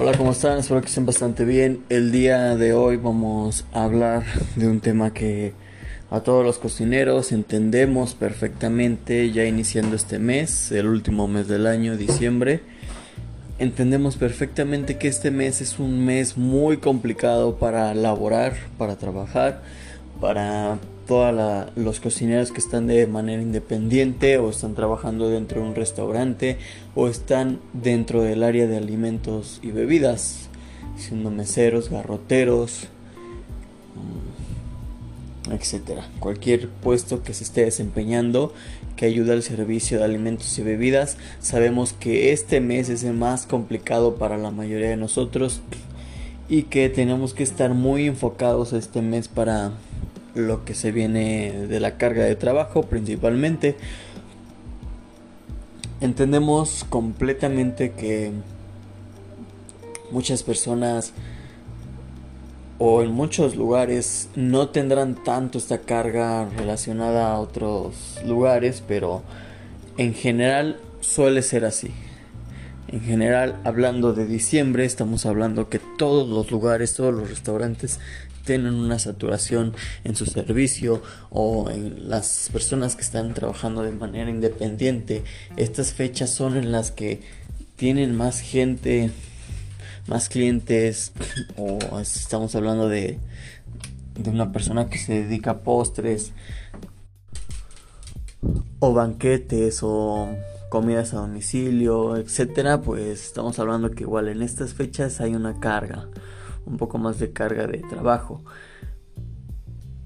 Hola, ¿cómo están? Espero que estén bastante bien. El día de hoy vamos a hablar de un tema que a todos los cocineros entendemos perfectamente ya iniciando este mes, el último mes del año, diciembre. Entendemos perfectamente que este mes es un mes muy complicado para laborar, para trabajar, para todos los cocineros que están de manera independiente o están trabajando dentro de un restaurante o están dentro del área de alimentos y bebidas, siendo meseros, garroteros, mm, etcétera. Cualquier puesto que se esté desempeñando que ayuda al servicio de alimentos y bebidas, sabemos que este mes es el más complicado para la mayoría de nosotros y que tenemos que estar muy enfocados este mes para lo que se viene de la carga de trabajo principalmente. Entendemos completamente que muchas personas o en muchos lugares no tendrán tanto esta carga relacionada a otros lugares, pero en general suele ser así. En general, hablando de diciembre, estamos hablando que todos los lugares, todos los restaurantes tienen una saturación en su servicio o en las personas que están trabajando de manera independiente. Estas fechas son en las que tienen más gente, más clientes o estamos hablando de, de una persona que se dedica a postres o banquetes o comidas a domicilio, etcétera, pues estamos hablando que igual en estas fechas hay una carga un poco más de carga de trabajo.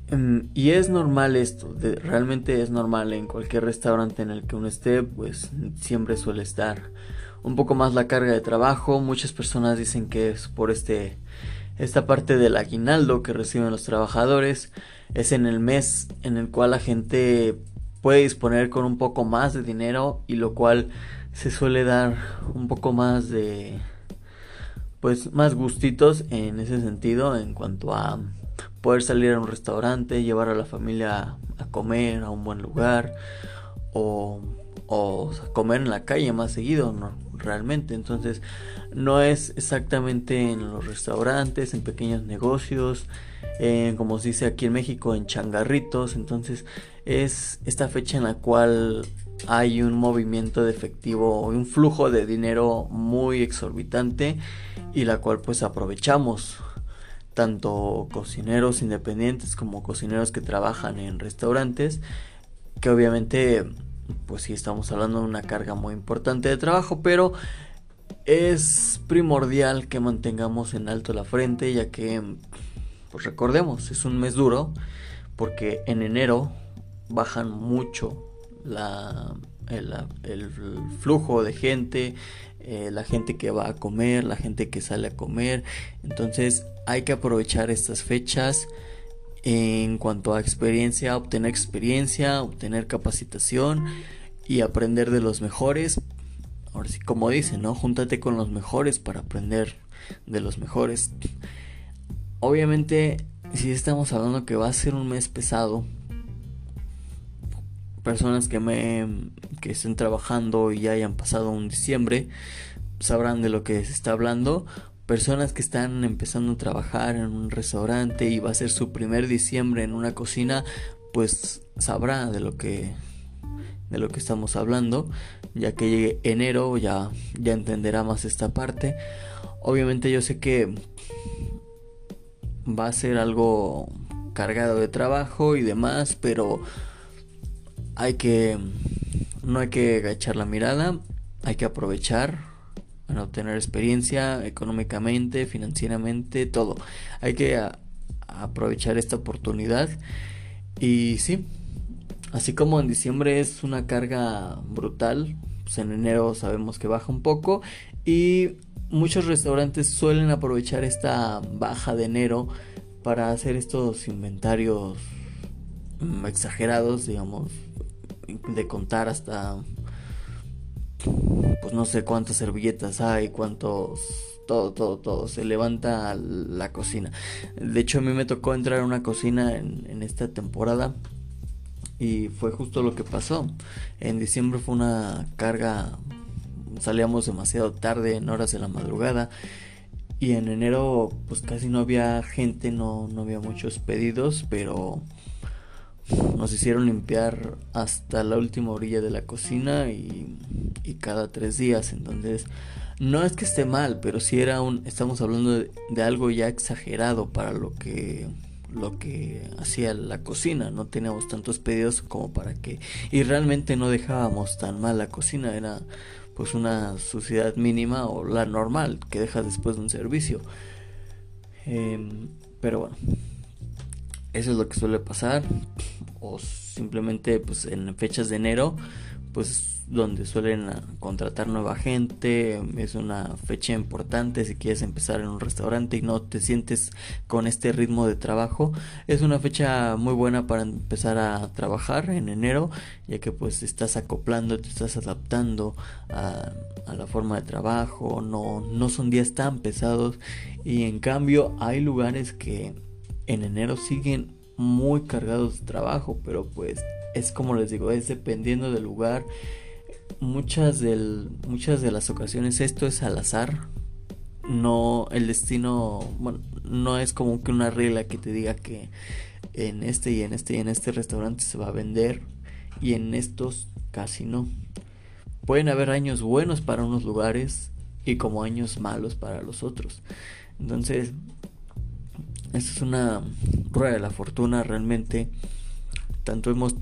Em, y es normal esto, realmente es normal en cualquier restaurante en el que uno esté, pues siempre suele estar un poco más la carga de trabajo. Muchas personas dicen que es por este esta parte del aguinaldo que reciben los trabajadores es en el mes en el cual la gente puede disponer con un poco más de dinero y lo cual se suele dar un poco más de pues más gustitos en ese sentido en cuanto a poder salir a un restaurante, llevar a la familia a comer a un buen lugar o, o comer en la calle más seguido, ¿no? Realmente. Entonces, no es exactamente en los restaurantes, en pequeños negocios, como se dice aquí en México, en changarritos. Entonces, es esta fecha en la cual hay un movimiento de efectivo, un flujo de dinero muy exorbitante y la cual pues aprovechamos tanto cocineros independientes como cocineros que trabajan en restaurantes que obviamente pues sí estamos hablando de una carga muy importante de trabajo pero es primordial que mantengamos en alto la frente ya que pues recordemos es un mes duro porque en enero bajan mucho la, el, flujo de gente, eh, la gente que va a comer, la gente que sale a comer. Entonces hay que aprovechar estas fechas en cuanto a experiencia, obtener experiencia, obtener capacitación y aprender de los mejores. Ahora sí, como dicen, ¿no? Júntate con los mejores para aprender de los mejores. Obviamente, si estamos hablando que va a ser un mes pesado, personas que me que estén trabajando y ya hayan pasado un diciembre sabrán de lo que se está hablando personas que están empezando a trabajar en un restaurante y va a ser su primer diciembre en una cocina pues sabrá de lo que de lo que estamos hablando ya que llegue enero ya ya entenderá más esta parte. Obviamente yo sé que va a ser algo cargado de trabajo y demás pero hay que no hay que agachar la mirada, hay que aprovechar para obtener experiencia económicamente, financieramente, todo. Hay que aprovechar esta oportunidad y sí, así como en diciembre es una carga brutal, pues en enero sabemos que baja un poco y muchos restaurantes suelen aprovechar esta baja de enero para hacer estos inventarios mm, exagerados, digamos, de contar hasta pues no sé cuántas servilletas hay, cuántos todo, todo, todo. Se levanta la cocina. De hecho, a mí me tocó entrar a una cocina en, en, esta temporada. Y fue justo lo que pasó. En diciembre fue una carga. Salíamos demasiado tarde, en horas de la madrugada. y en enero pues casi no había gente, no, no había muchos pedidos, pero nos hicieron limpiar hasta la última orilla de la cocina y, cada tres días. Entonces, no es que esté mal, pero si era un, estamos hablando de, de, algo ya exagerado para lo que lo que hacía la cocina. No teníamos tantos pedidos como para que y realmente no dejábamos tan mal la cocina. Era pues una suciedad mínima o la normal que dejas después de un servicio. Eh, pero bueno, eso es lo que suele pasar. O simplemente pues en fechas de enero, pues donde suelen contratar nueva gente, es una fecha importante si quieres empezar en un restaurante y no te sientes con este ritmo de trabajo, es una fecha muy buena para empezar a trabajar en enero, ya que pues estás acoplando, te estás adaptando a, a la forma de trabajo, no, no son días tan pesados y en cambio hay lugares que en enero siguen muy cargados de trabajo, pero pues es como les digo, es dependiendo del lugar. Muchas, de las ocasiones esto es al azar. No, el destino, no es como que una regla que te diga que en este y en este y en este restaurante se va a vender y en estos casi no. Pueden haber años buenos para unos lugares y como años malos para los otros. Entonces, esto es una rueda de la fortuna realmente. Tanto hemos,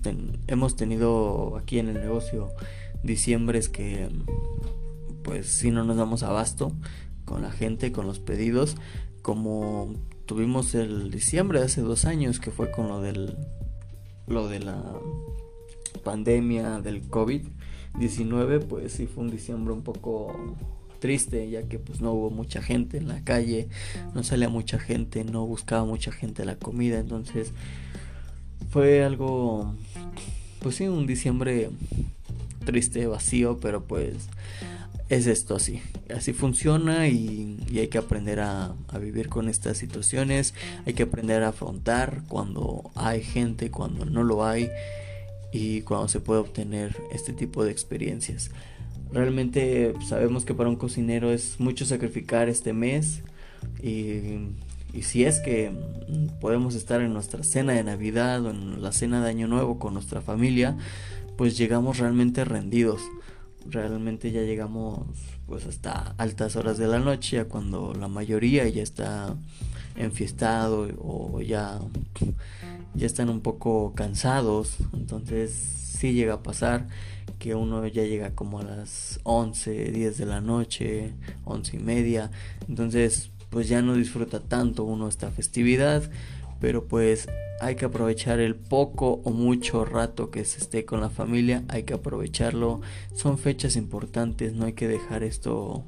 hemos tenido aquí en el negocio diciembres que pues si no nos damos abasto con la gente, con los pedidos, como tuvimos el diciembre de hace dos años que fue con lo del lo de la pandemia del COVID 19 pues sí fue un diciembre un poco triste ya que pues no hubo mucha gente en la calle, no salía mucha gente, no buscaba mucha gente la comida, entonces fue algo pues sí, un diciembre triste, vacío, pero pues es esto así, así funciona y, y hay que aprender a, a, vivir con estas situaciones, hay que aprender a afrontar cuando hay gente, cuando no lo hay y cuando se puede obtener este tipo de experiencias. Realmente sabemos que para un cocinero es mucho sacrificar este mes y, y, si es que podemos estar en nuestra cena de Navidad o en la cena de Año Nuevo con nuestra familia, pues llegamos realmente rendidos. Realmente ya llegamos pues hasta altas horas de la noche, ya cuando la mayoría ya está enfiestado o ya, ya están un poco cansados. Entonces llega a pasar que uno ya llega como a las 11, 10 de la noche, 11 y media, entonces pues ya no disfruta tanto uno esta festividad, pero pues hay que aprovechar el poco o mucho rato que se esté con la familia, hay que aprovecharlo, son fechas importantes, no hay que dejar esto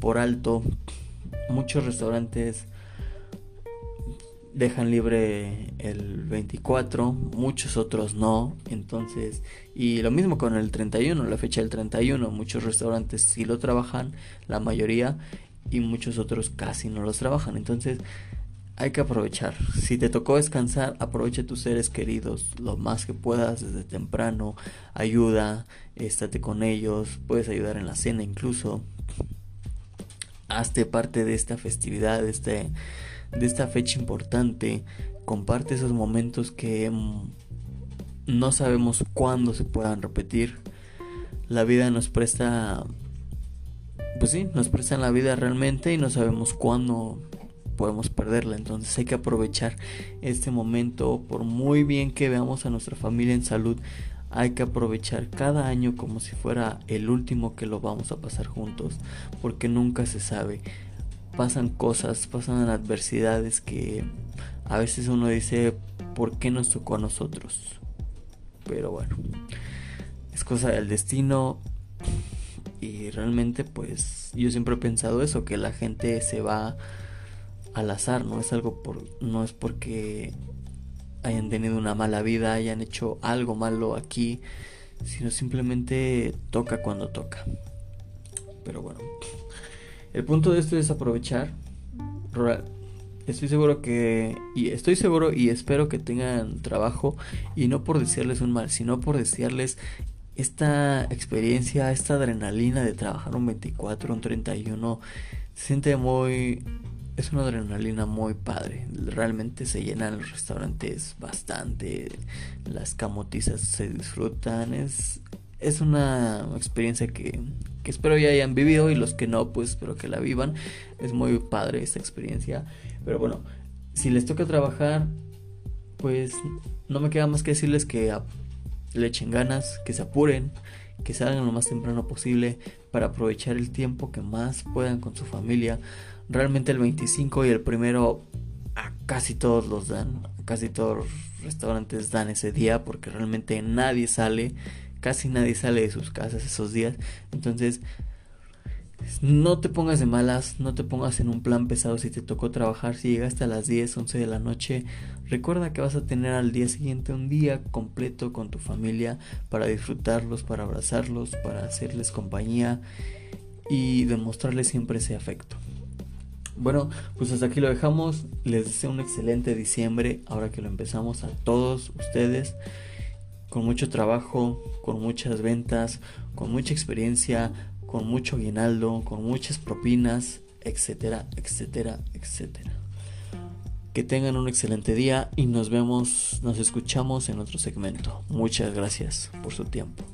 por alto. Muchos restaurantes dejan libre el 24, muchos otros no, entonces, y lo mismo con el 31, la fecha del 31, muchos restaurantes sí lo trabajan, la mayoría, y muchos otros casi no los trabajan, entonces hay que aprovechar, si te tocó descansar, aprovecha tus seres queridos lo más que puedas desde temprano, ayuda, estate con ellos, puedes ayudar en la cena incluso, hazte parte de esta festividad, de este de esta fecha importante, comparte esos momentos que mm, no sabemos cuándo se puedan repetir. La vida nos presta, pues sí, nos presta la vida realmente y no sabemos cuándo podemos perderla. Entonces hay que aprovechar este momento, por muy bien que veamos a nuestra familia en salud, hay que aprovechar cada año como si fuera el último que lo vamos a pasar juntos, porque nunca se sabe pasan cosas, pasan adversidades que a veces uno dice, ¿por qué nos tocó a nosotros? Pero bueno, es cosa del destino y realmente pues yo siempre he pensado eso, que la gente se va al azar, no es algo por no es porque hayan tenido una mala vida, hayan hecho algo malo aquí, sino simplemente toca cuando toca. Pero bueno, el punto de esto es aprovechar. Estoy seguro que. Y estoy seguro y espero que tengan trabajo. Y no por desearles un mal, sino por desearles esta experiencia, esta adrenalina de trabajar un 24, un 31, se siente muy es una adrenalina muy padre. Realmente se llenan los restaurantes bastante. Las camotizas se disfrutan. Es, es una experiencia que, que espero ya hayan vivido y los que no, pues espero que la vivan. Es muy padre esta experiencia. Pero bueno, si les toca trabajar, pues no me queda más que decirles que le echen ganas, que se apuren, que salgan lo más temprano posible para aprovechar el tiempo que más puedan con su familia. Realmente el 25 y el primero a casi todos los dan, casi todos los restaurantes dan ese día porque realmente nadie sale, casi nadie sale de sus casas esos días. Entonces, no te pongas de malas, no te pongas en un plan pesado si te tocó trabajar, si llegaste a las 10, 11 de la noche, recuerda que vas a tener al día siguiente un día completo con tu familia para disfrutarlos, para abrazarlos, para hacerles compañía y demostrarles siempre ese afecto. Bueno, pues hasta aquí lo dejamos. Les deseo un excelente diciembre. Ahora que lo empezamos a todos ustedes. Con mucho trabajo, con muchas ventas, con mucha experiencia, con mucho guinaldo, con muchas propinas, etcétera, etcétera, etcétera. Que tengan un excelente día y nos vemos, nos escuchamos en otro segmento. Muchas gracias por su tiempo.